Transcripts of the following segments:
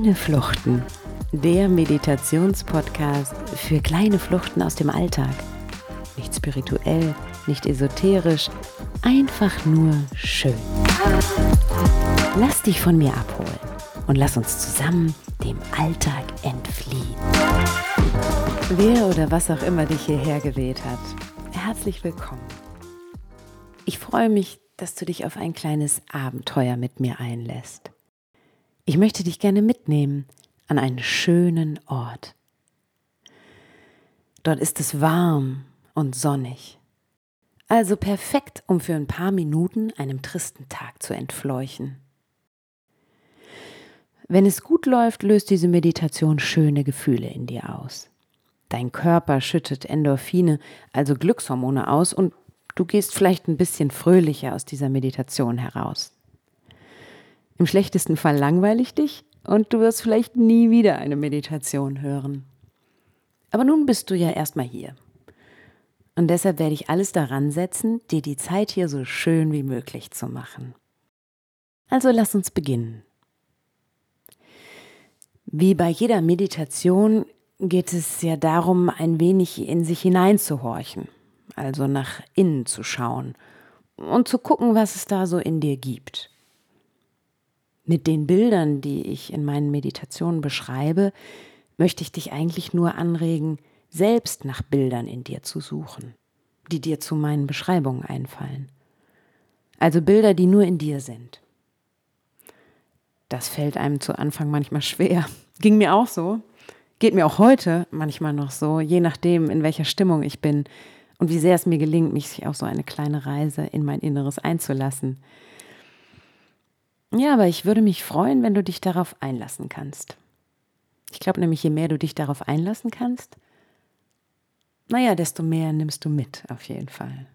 Kleine Fluchten, der Meditationspodcast für kleine Fluchten aus dem Alltag. Nicht spirituell, nicht esoterisch, einfach nur schön. Lass dich von mir abholen und lass uns zusammen dem Alltag entfliehen. Wer oder was auch immer dich hierher gewählt hat, herzlich willkommen. Ich freue mich, dass du dich auf ein kleines Abenteuer mit mir einlässt. Ich möchte dich gerne mitnehmen an einen schönen Ort. Dort ist es warm und sonnig. Also perfekt, um für ein paar Minuten einem tristen Tag zu entfleuchen. Wenn es gut läuft, löst diese Meditation schöne Gefühle in dir aus. Dein Körper schüttet Endorphine, also Glückshormone aus und du gehst vielleicht ein bisschen fröhlicher aus dieser Meditation heraus. Im schlechtesten Fall langweilig dich und du wirst vielleicht nie wieder eine Meditation hören. Aber nun bist du ja erstmal hier. Und deshalb werde ich alles daran setzen, dir die Zeit hier so schön wie möglich zu machen. Also lass uns beginnen. Wie bei jeder Meditation geht es ja darum, ein wenig in sich hineinzuhorchen, also nach innen zu schauen und zu gucken, was es da so in dir gibt. Mit den Bildern, die ich in meinen Meditationen beschreibe, möchte ich dich eigentlich nur anregen, selbst nach Bildern in dir zu suchen, die dir zu meinen Beschreibungen einfallen. Also Bilder, die nur in dir sind. Das fällt einem zu Anfang manchmal schwer. Ging mir auch so. Geht mir auch heute manchmal noch so, je nachdem, in welcher Stimmung ich bin und wie sehr es mir gelingt, mich auf so eine kleine Reise in mein Inneres einzulassen. Ja, aber ich würde mich freuen, wenn du dich darauf einlassen kannst. Ich glaube nämlich, je mehr du dich darauf einlassen kannst, naja, desto mehr nimmst du mit, auf jeden Fall.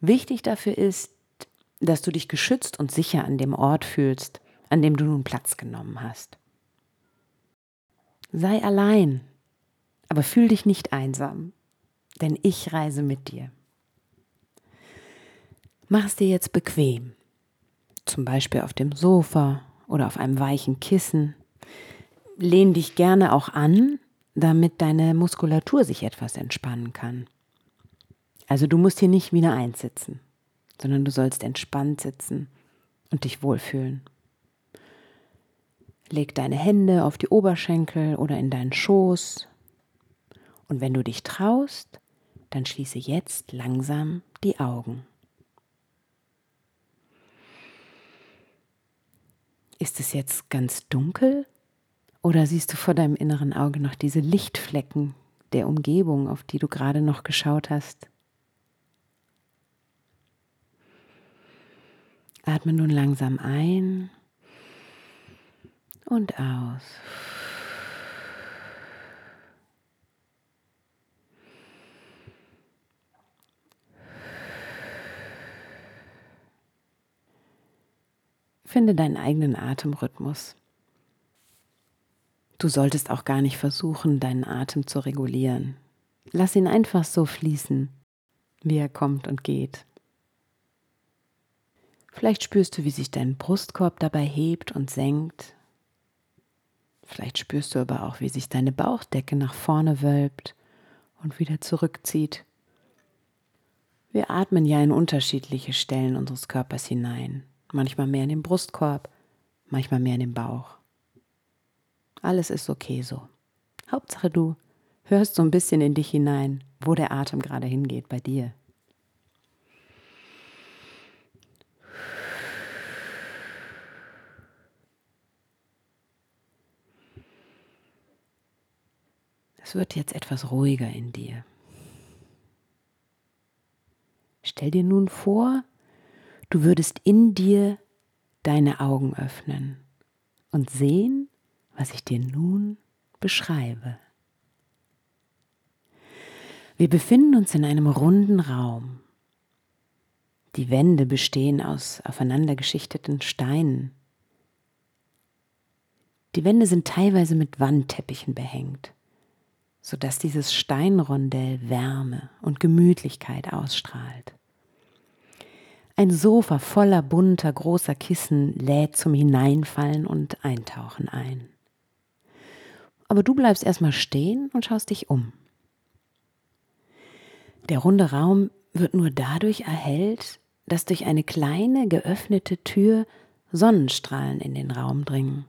Wichtig dafür ist, dass du dich geschützt und sicher an dem Ort fühlst, an dem du nun Platz genommen hast. Sei allein, aber fühl dich nicht einsam, denn ich reise mit dir. Mach es dir jetzt bequem zum Beispiel auf dem Sofa oder auf einem weichen Kissen. Lehn dich gerne auch an, damit deine Muskulatur sich etwas entspannen kann. Also du musst hier nicht wieder einsitzen, sondern du sollst entspannt sitzen und dich wohlfühlen. Leg deine Hände auf die Oberschenkel oder in deinen Schoß. Und wenn du dich traust, dann schließe jetzt langsam die Augen. Ist es jetzt ganz dunkel oder siehst du vor deinem inneren Auge noch diese Lichtflecken der Umgebung, auf die du gerade noch geschaut hast? Atme nun langsam ein und aus. Finde deinen eigenen Atemrhythmus. Du solltest auch gar nicht versuchen, deinen Atem zu regulieren. Lass ihn einfach so fließen, wie er kommt und geht. Vielleicht spürst du, wie sich dein Brustkorb dabei hebt und senkt. Vielleicht spürst du aber auch, wie sich deine Bauchdecke nach vorne wölbt und wieder zurückzieht. Wir atmen ja in unterschiedliche Stellen unseres Körpers hinein manchmal mehr in den Brustkorb, manchmal mehr in den Bauch. Alles ist okay so. Hauptsache du hörst so ein bisschen in dich hinein, wo der Atem gerade hingeht bei dir. Es wird jetzt etwas ruhiger in dir. Stell dir nun vor, Du würdest in dir deine Augen öffnen und sehen, was ich dir nun beschreibe. Wir befinden uns in einem runden Raum. Die Wände bestehen aus aufeinander geschichteten Steinen. Die Wände sind teilweise mit Wandteppichen behängt, sodass dieses Steinrondell Wärme und Gemütlichkeit ausstrahlt. Ein Sofa voller bunter großer Kissen lädt zum Hineinfallen und Eintauchen ein. Aber du bleibst erstmal stehen und schaust dich um. Der runde Raum wird nur dadurch erhellt, dass durch eine kleine geöffnete Tür Sonnenstrahlen in den Raum dringen.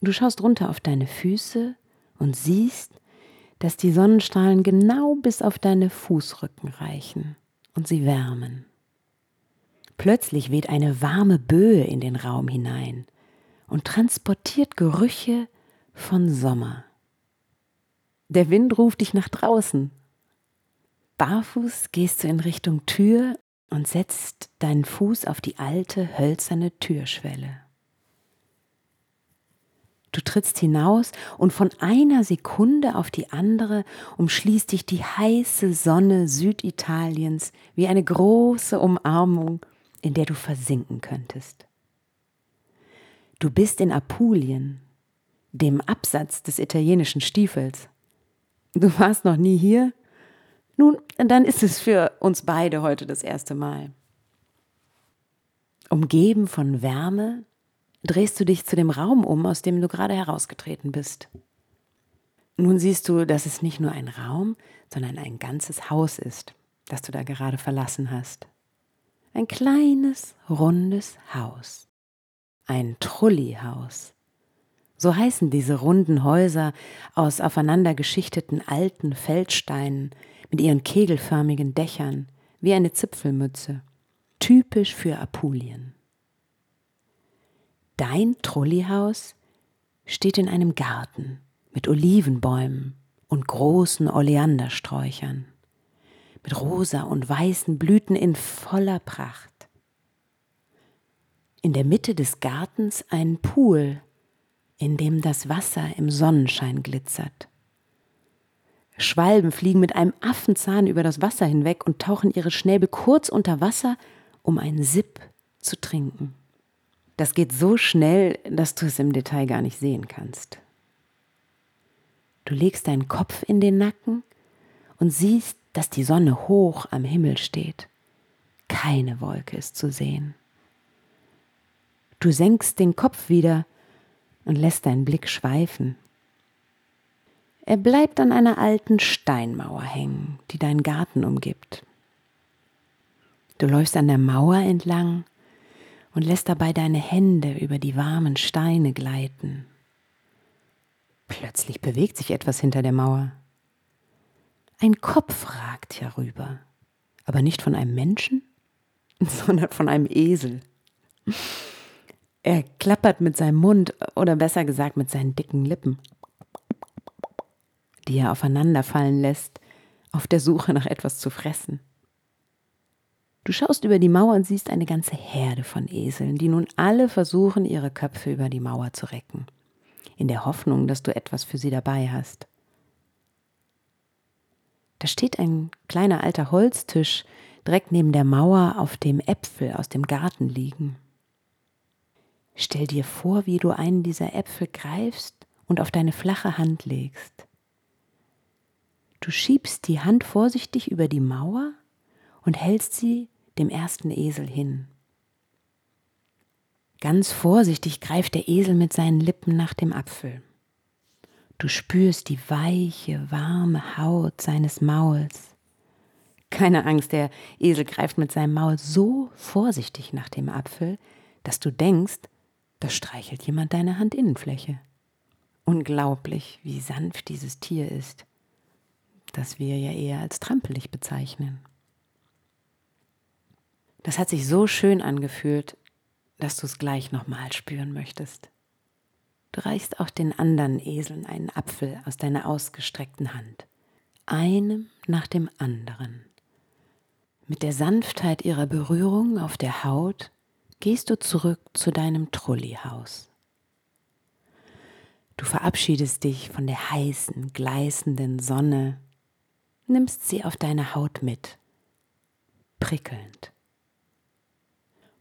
Du schaust runter auf deine Füße und siehst, dass die Sonnenstrahlen genau bis auf deine Fußrücken reichen und sie wärmen. Plötzlich weht eine warme Böe in den Raum hinein und transportiert Gerüche von Sommer. Der Wind ruft dich nach draußen. Barfuß gehst du in Richtung Tür und setzt deinen Fuß auf die alte hölzerne Türschwelle. Du trittst hinaus und von einer Sekunde auf die andere umschließt dich die heiße Sonne Süditaliens wie eine große Umarmung, in der du versinken könntest. Du bist in Apulien, dem Absatz des italienischen Stiefels. Du warst noch nie hier? Nun, dann ist es für uns beide heute das erste Mal. Umgeben von Wärme drehst du dich zu dem Raum um, aus dem du gerade herausgetreten bist. Nun siehst du, dass es nicht nur ein Raum, sondern ein ganzes Haus ist, das du da gerade verlassen hast. Ein kleines, rundes Haus. Ein Trullihaus. So heißen diese runden Häuser aus aufeinander geschichteten alten Feldsteinen mit ihren kegelförmigen Dächern wie eine Zipfelmütze. Typisch für Apulien. Dein Trullihaus steht in einem Garten mit Olivenbäumen und großen Oleandersträuchern, mit rosa und weißen Blüten in voller Pracht. In der Mitte des Gartens ein Pool, in dem das Wasser im Sonnenschein glitzert. Schwalben fliegen mit einem Affenzahn über das Wasser hinweg und tauchen ihre Schnäbel kurz unter Wasser, um einen Sipp zu trinken. Das geht so schnell, dass du es im Detail gar nicht sehen kannst. Du legst deinen Kopf in den Nacken und siehst, dass die Sonne hoch am Himmel steht. Keine Wolke ist zu sehen. Du senkst den Kopf wieder und lässt deinen Blick schweifen. Er bleibt an einer alten Steinmauer hängen, die deinen Garten umgibt. Du läufst an der Mauer entlang und lässt dabei deine Hände über die warmen Steine gleiten. Plötzlich bewegt sich etwas hinter der Mauer. Ein Kopf ragt herüber, aber nicht von einem Menschen, sondern von einem Esel. Er klappert mit seinem Mund oder besser gesagt mit seinen dicken Lippen, die er aufeinander fallen lässt, auf der Suche nach etwas zu fressen. Du schaust über die Mauer und siehst eine ganze Herde von Eseln, die nun alle versuchen, ihre Köpfe über die Mauer zu recken, in der Hoffnung, dass du etwas für sie dabei hast. Da steht ein kleiner alter Holztisch direkt neben der Mauer, auf dem Äpfel aus dem Garten liegen. Stell dir vor, wie du einen dieser Äpfel greifst und auf deine flache Hand legst. Du schiebst die Hand vorsichtig über die Mauer und hältst sie dem ersten Esel hin. Ganz vorsichtig greift der Esel mit seinen Lippen nach dem Apfel. Du spürst die weiche, warme Haut seines Mauls. Keine Angst, der Esel greift mit seinem Maul so vorsichtig nach dem Apfel, dass du denkst, da streichelt jemand deine Handinnenfläche. Unglaublich, wie sanft dieses Tier ist, das wir ja eher als trampelig bezeichnen. Das hat sich so schön angefühlt, dass du es gleich nochmal spüren möchtest. Du reichst auch den anderen Eseln einen Apfel aus deiner ausgestreckten Hand, einem nach dem anderen. Mit der Sanftheit ihrer Berührung auf der Haut gehst du zurück zu deinem Trullihaus. Du verabschiedest dich von der heißen, gleißenden Sonne, nimmst sie auf deine Haut mit, prickelnd.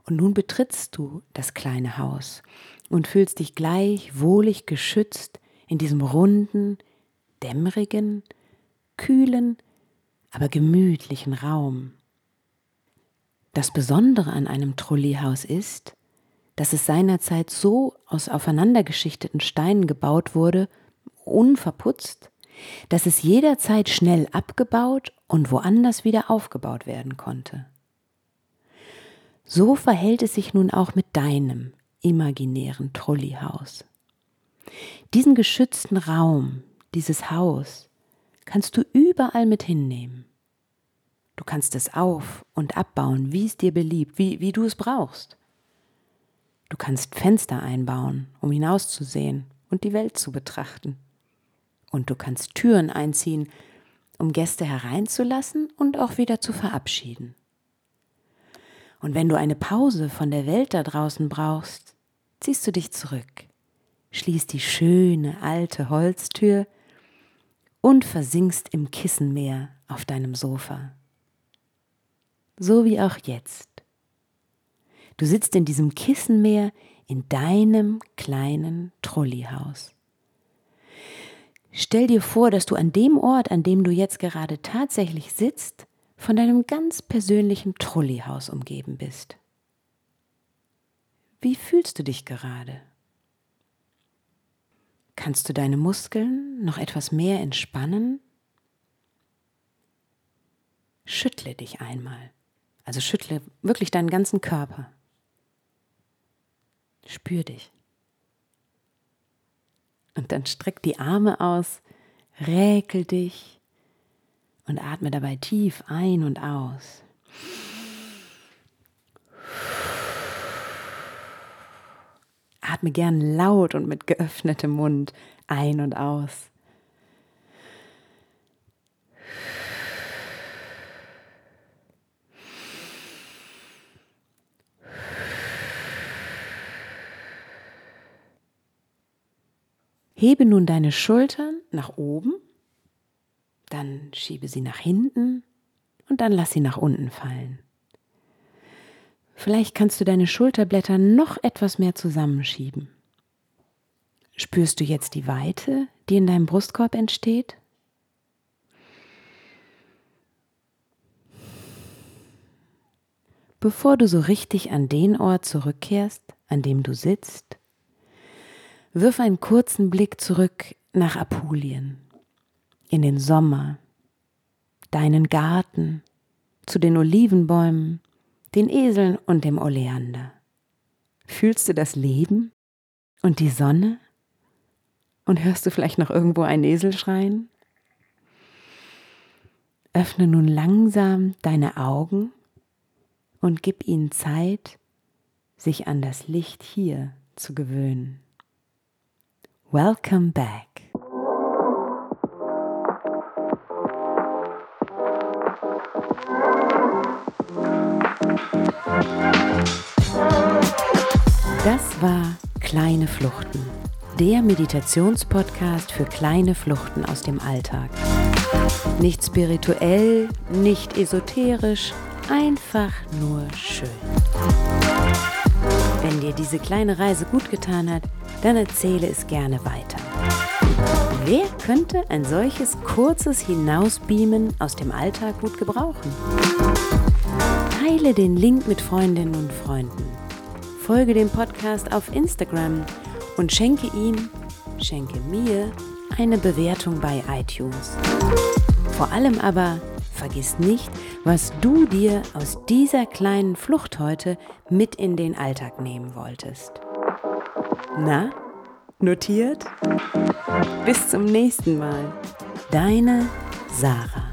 Und nun betrittst du das kleine Haus und fühlst dich gleich wohlig geschützt in diesem runden, dämmerigen, kühlen, aber gemütlichen Raum. Das Besondere an einem Trolleyhaus ist, dass es seinerzeit so aus aufeinandergeschichteten Steinen gebaut wurde, unverputzt, dass es jederzeit schnell abgebaut und woanders wieder aufgebaut werden konnte. So verhält es sich nun auch mit deinem imaginären Trolleyhaus. Diesen geschützten Raum, dieses Haus, kannst du überall mit hinnehmen. Du kannst es auf und abbauen, wie es dir beliebt, wie, wie du es brauchst. Du kannst Fenster einbauen, um hinauszusehen und die Welt zu betrachten. Und du kannst Türen einziehen, um Gäste hereinzulassen und auch wieder zu verabschieden. Und wenn du eine Pause von der Welt da draußen brauchst, ziehst du dich zurück, schließt die schöne alte Holztür und versinkst im Kissenmeer auf deinem Sofa so wie auch jetzt. Du sitzt in diesem Kissenmeer in deinem kleinen Trolleyhaus. Stell dir vor, dass du an dem Ort, an dem du jetzt gerade tatsächlich sitzt, von deinem ganz persönlichen Trolleyhaus umgeben bist. Wie fühlst du dich gerade? Kannst du deine Muskeln noch etwas mehr entspannen? Schüttle dich einmal. Also schüttle wirklich deinen ganzen Körper. Spür dich. Und dann streck die Arme aus, räkel dich und atme dabei tief ein und aus. Atme gern laut und mit geöffnetem Mund ein und aus. Hebe nun deine Schultern nach oben, dann schiebe sie nach hinten und dann lass sie nach unten fallen. Vielleicht kannst du deine Schulterblätter noch etwas mehr zusammenschieben. Spürst du jetzt die Weite, die in deinem Brustkorb entsteht? Bevor du so richtig an den Ort zurückkehrst, an dem du sitzt, Wirf einen kurzen Blick zurück nach Apulien, in den Sommer, deinen Garten, zu den Olivenbäumen, den Eseln und dem Oleander. Fühlst du das Leben und die Sonne? Und hörst du vielleicht noch irgendwo einen Esel schreien? Öffne nun langsam deine Augen und gib ihnen Zeit, sich an das Licht hier zu gewöhnen. Welcome back. Das war Kleine Fluchten, der Meditationspodcast für kleine Fluchten aus dem Alltag. Nicht spirituell, nicht esoterisch, einfach nur schön. Wenn dir diese kleine Reise gut getan hat, dann erzähle es gerne weiter. Wer könnte ein solches kurzes Hinausbeamen aus dem Alltag gut gebrauchen? Teile den Link mit Freundinnen und Freunden. Folge dem Podcast auf Instagram und schenke ihm, schenke mir eine Bewertung bei iTunes. Vor allem aber vergiss nicht, was du dir aus dieser kleinen Flucht heute mit in den Alltag nehmen wolltest. Na, notiert? Bis zum nächsten Mal. Deine Sarah.